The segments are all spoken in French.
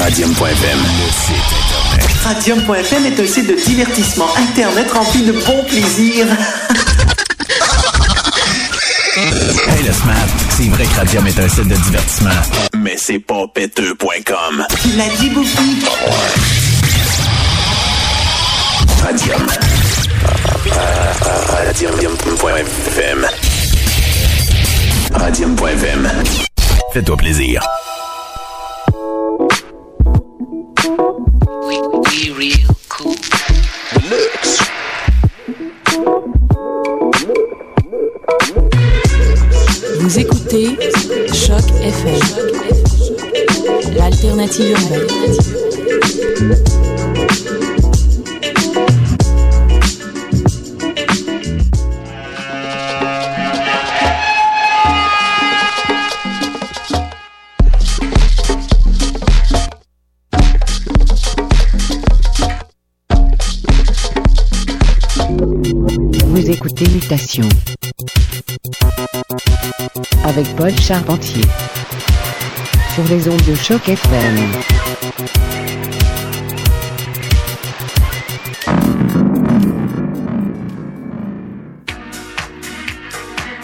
Radium.fm. Radium.fm est un site de divertissement Internet rempli de bons plaisirs. Hey le Smart, c'est vrai que Radium est un site de divertissement. Mais c'est pas péteux.com. Tu l'as dit, Bouffy? Radium. Radium.fm. Radium.fm. Fais-toi plaisir. Vous écoutez Choc FM, l'alternative urbaine. Avec Paul Charpentier sur les ondes de choc FM.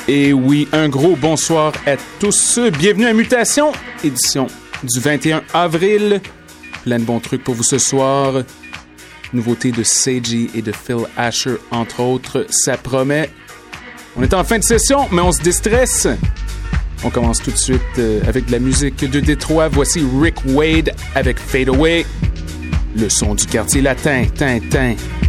Et oui, un gros bonsoir à tous. Bienvenue à Mutation, édition du 21 avril. Plein de bons trucs pour vous ce soir. Nouveautés de Seiji et de Phil Asher, entre autres. Ça promet. On est en fin de session, mais on se déstresse. On commence tout de suite euh, avec de la musique de Détroit. Voici Rick Wade avec Fade Away. Le son du quartier latin, Tintin. Et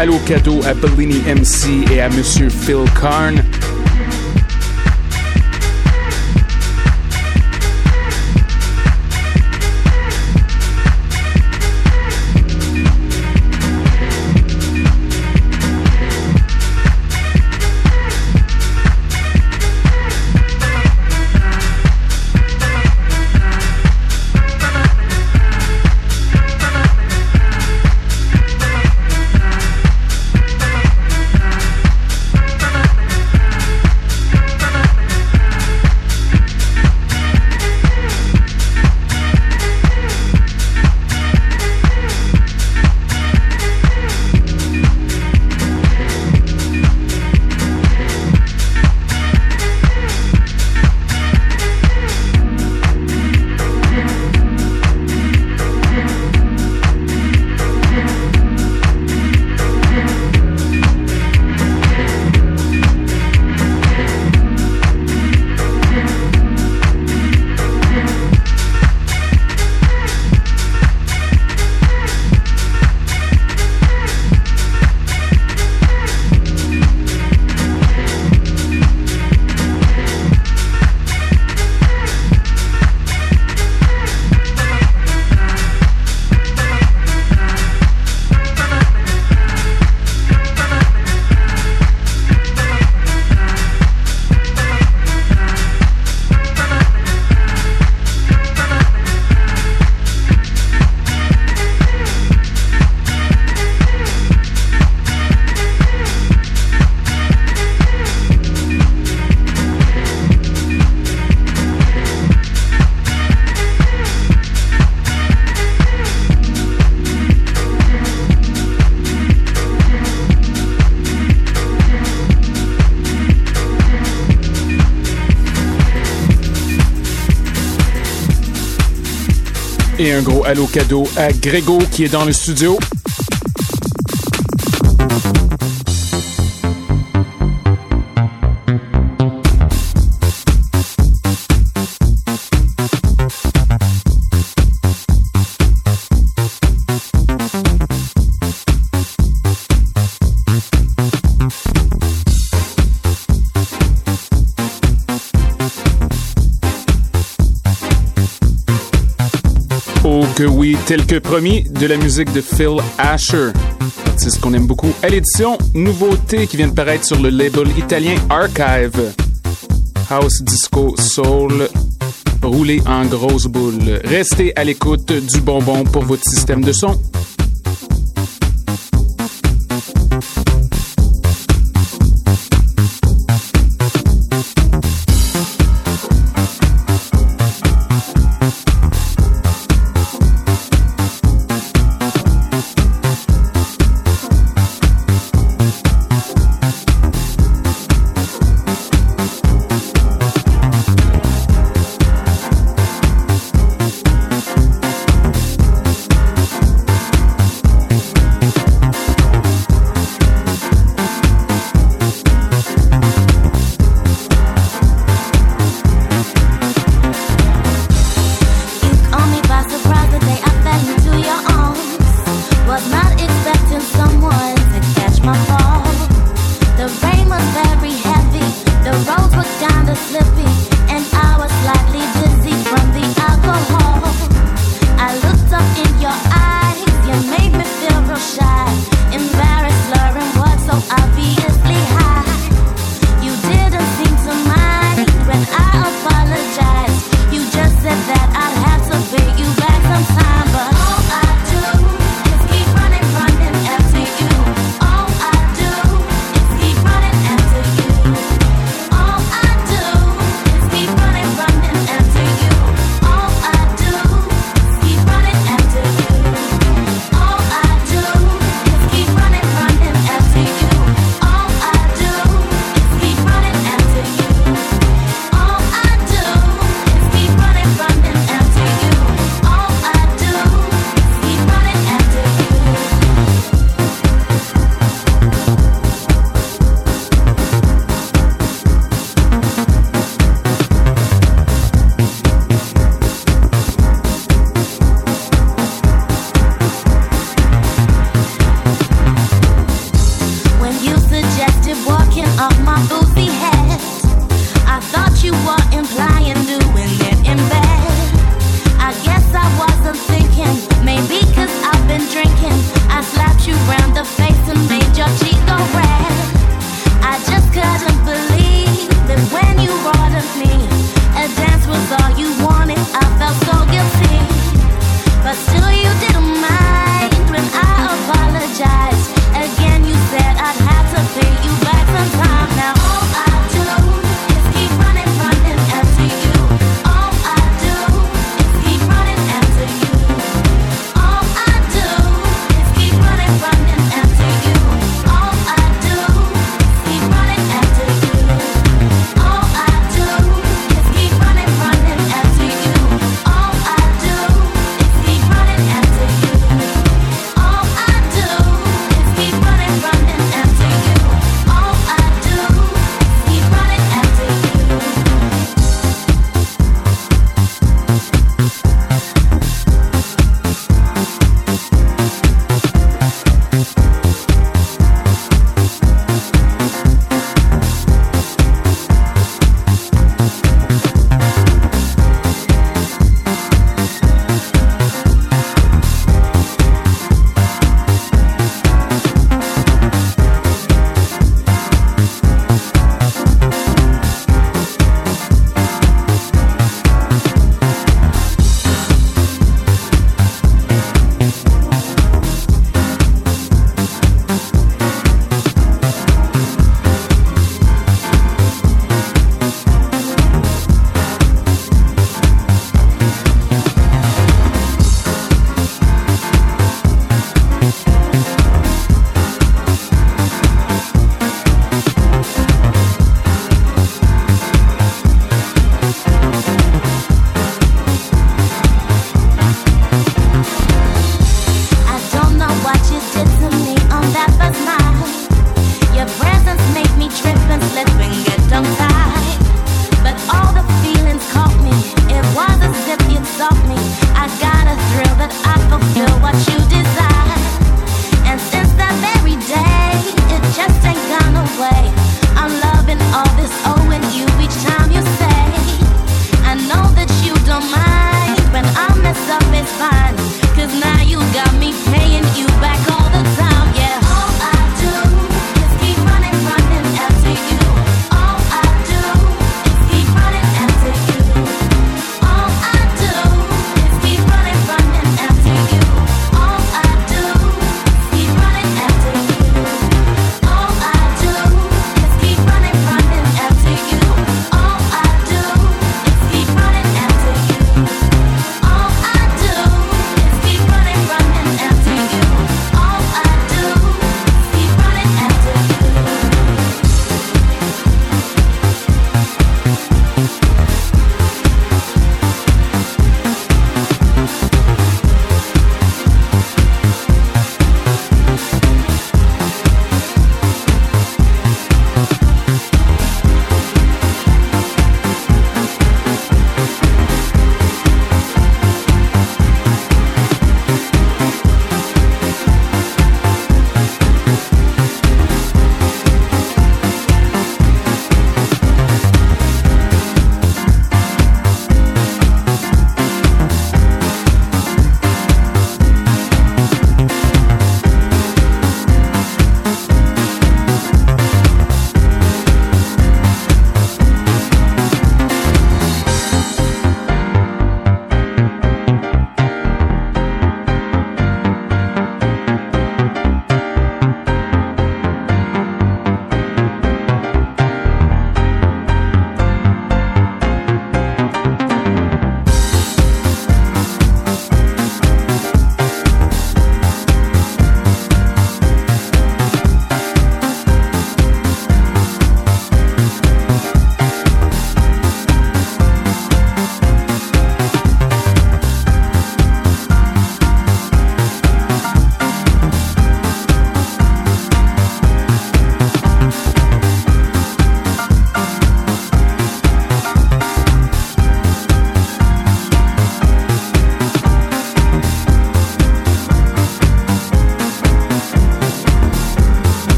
allô cadeau à Bellini MC et à Monsieur Phil Karn. Et un gros halo cadeau à Grégo qui est dans le studio. Tel que promis, de la musique de Phil Asher, ce qu'on aime beaucoup. À l'édition, nouveauté qui vient de paraître sur le label italien Archive. House Disco Soul, roulé en grosse boule. Restez à l'écoute du bonbon pour votre système de son.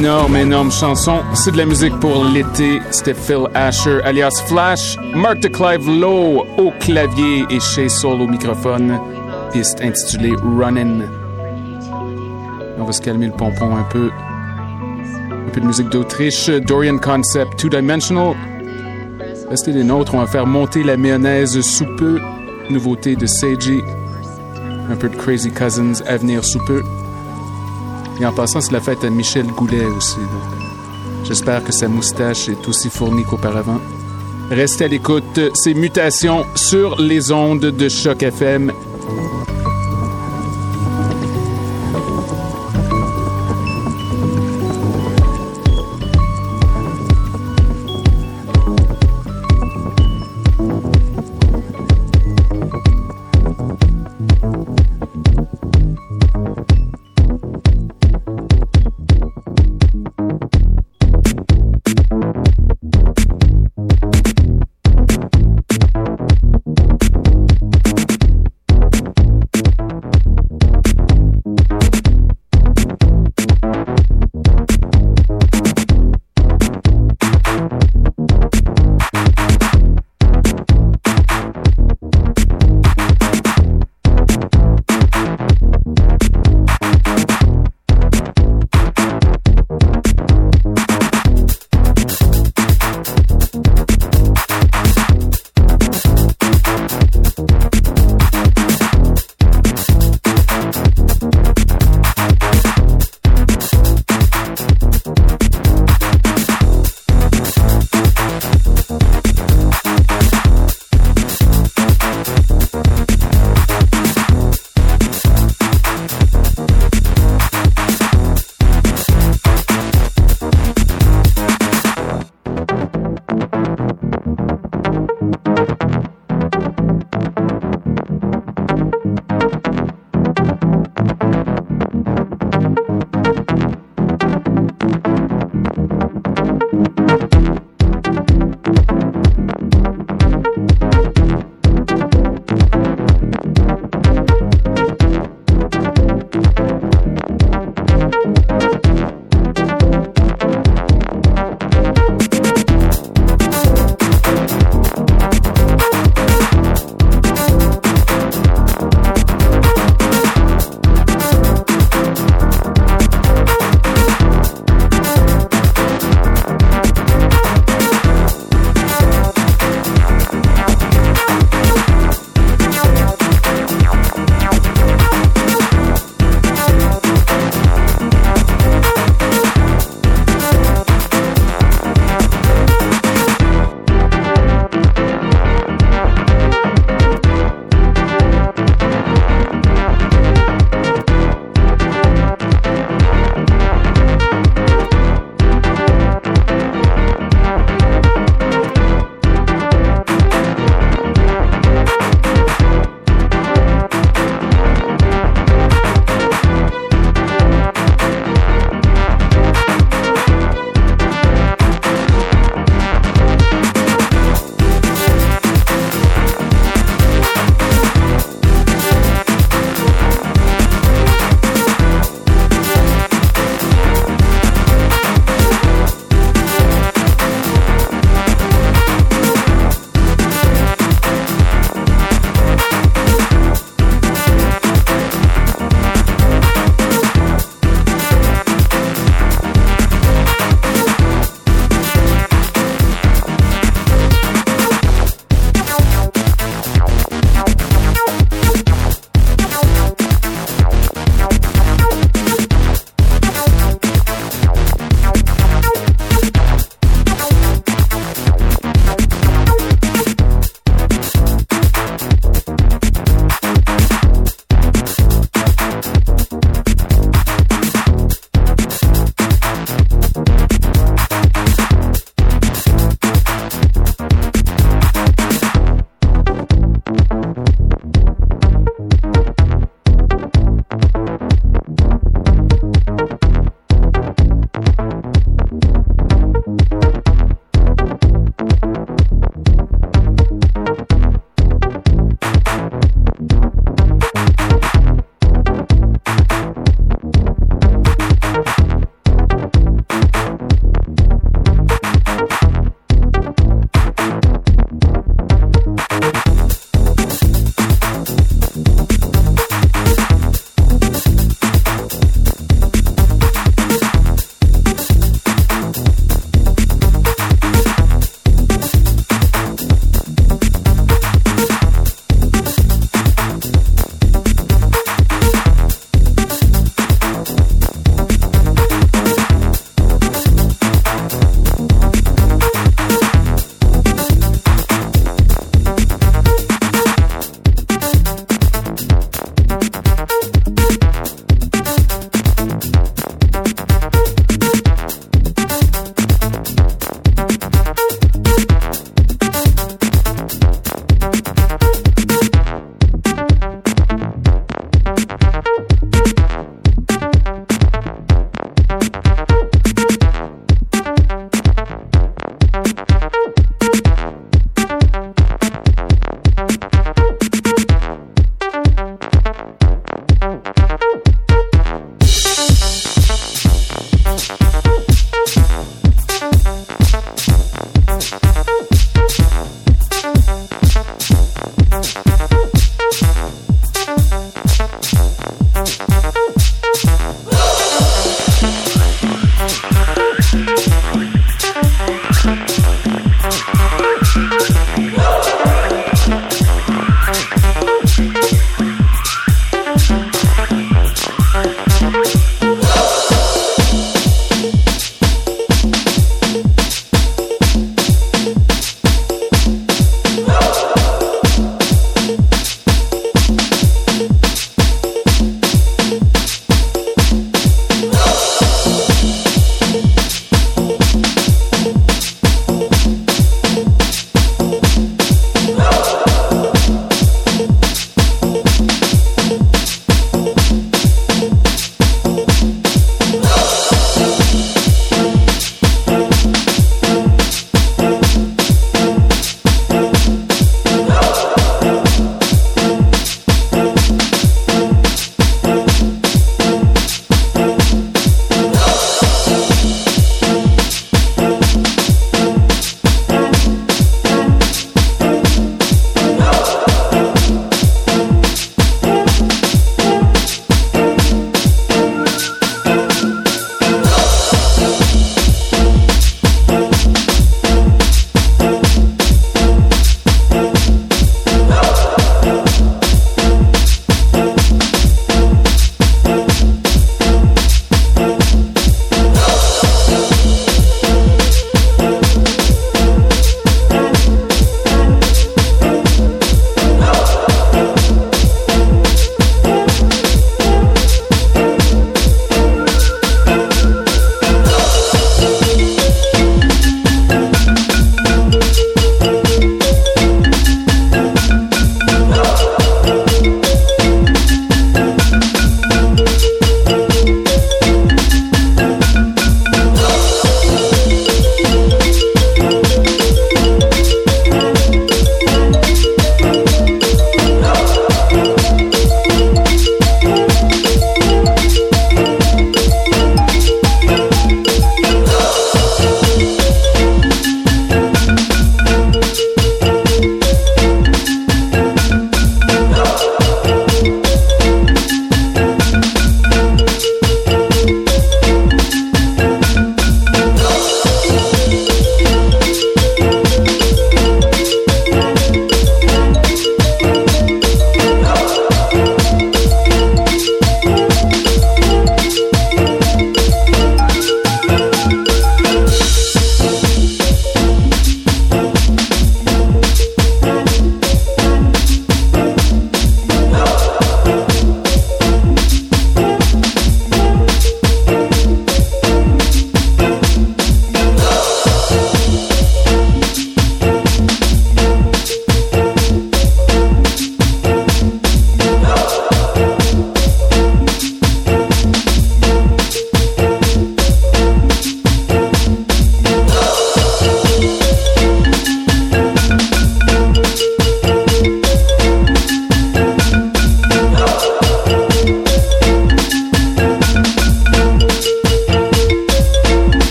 Énorme, énorme chanson. C'est de la musique pour l'été. C'était Phil Asher, alias Flash, Mark de Clive Lowe au clavier et chez Soul au microphone. Piste intitulée Runnin'. On va se calmer le pompon un peu. Un peu de musique d'Autriche. Dorian Concept, Two Dimensional. Restez des nôtres, on va faire monter la mayonnaise sous peu. Nouveauté de Seiji. Un peu de Crazy Cousins à venir sous peu. Et en passant, c'est la fête à Michel Goulet aussi. J'espère que sa moustache est aussi fournie qu'auparavant. Restez à l'écoute, ces mutations sur les ondes de Choc FM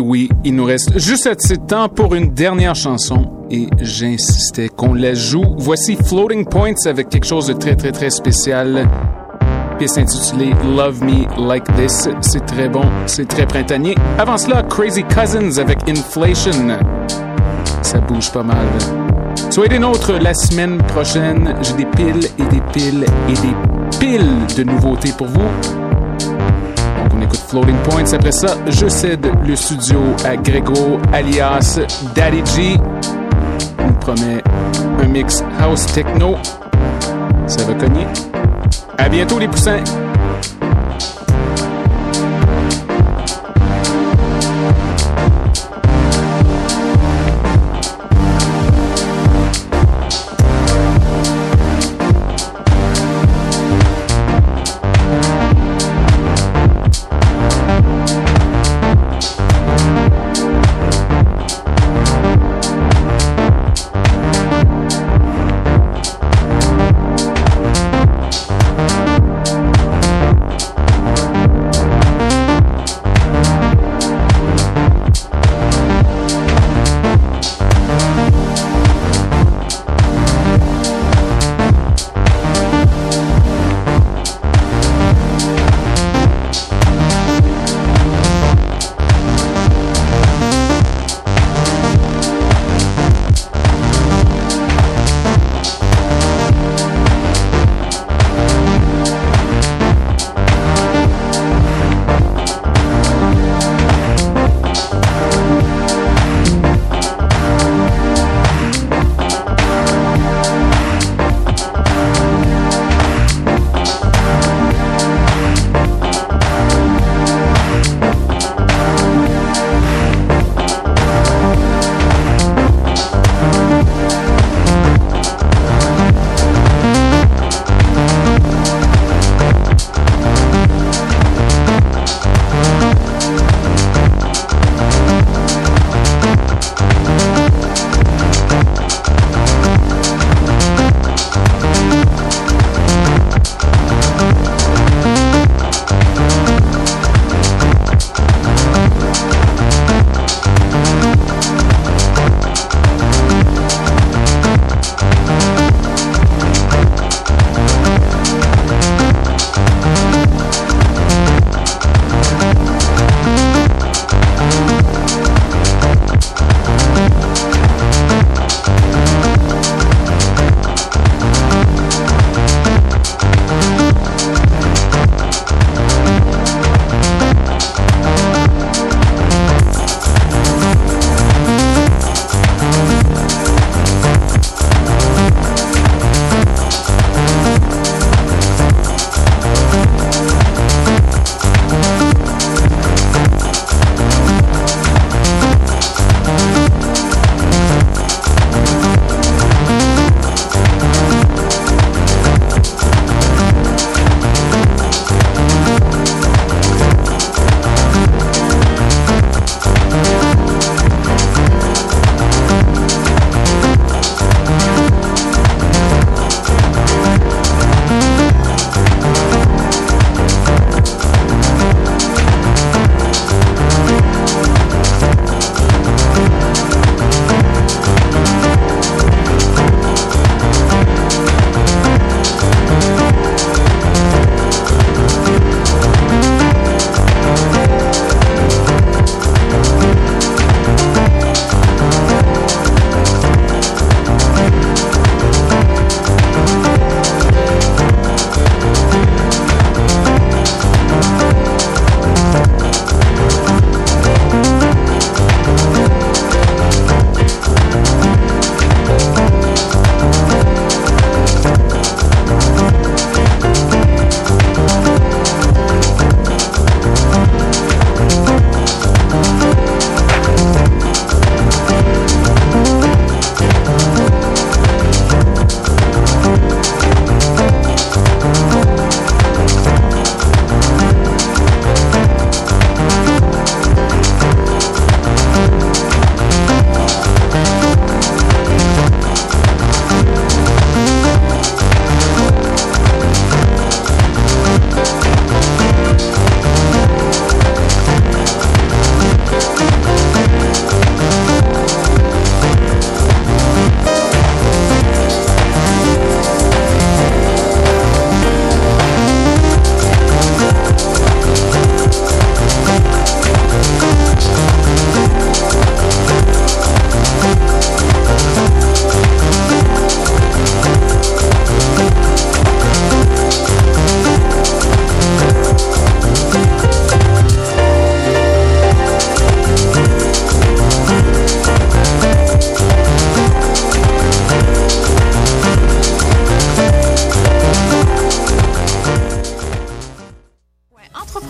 oui, il nous reste juste assez de temps pour une dernière chanson et j'insistais qu'on la joue. Voici Floating Points avec quelque chose de très très très spécial. Pièce intitulée Love Me Like This. C'est très bon, c'est très printanier. Avant cela, Crazy Cousins avec Inflation. Ça bouge pas mal. Soyez des nôtres la semaine prochaine. J'ai des piles et des piles et des piles de nouveautés pour vous. Écoute Floating Points. Après ça, je cède le studio à Grégo alias Daddy G. On nous promet un mix house techno. Ça va cogner. À bientôt les poussins.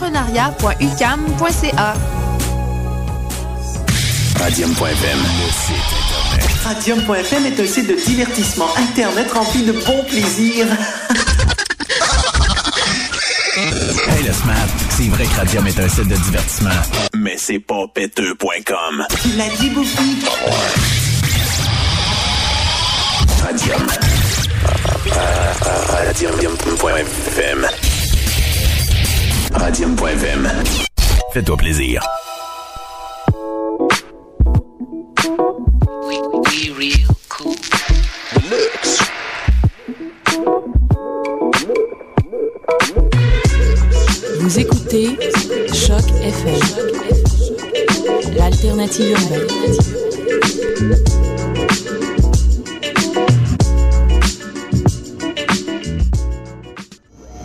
media.ucam.ca. Radium.fm, le site internet. Radium.fm est un site de divertissement Internet rempli de bon plaisir. Hey le Smart, c'est vrai que Radium est un site de divertissement, mais c'est pas péteux.com. Tu l'as dit, Bouffy? Radium. Radium.fm. Radium.fm. Fais-toi plaisir. Vous écoutez Choc FM, l'alternative urbaine.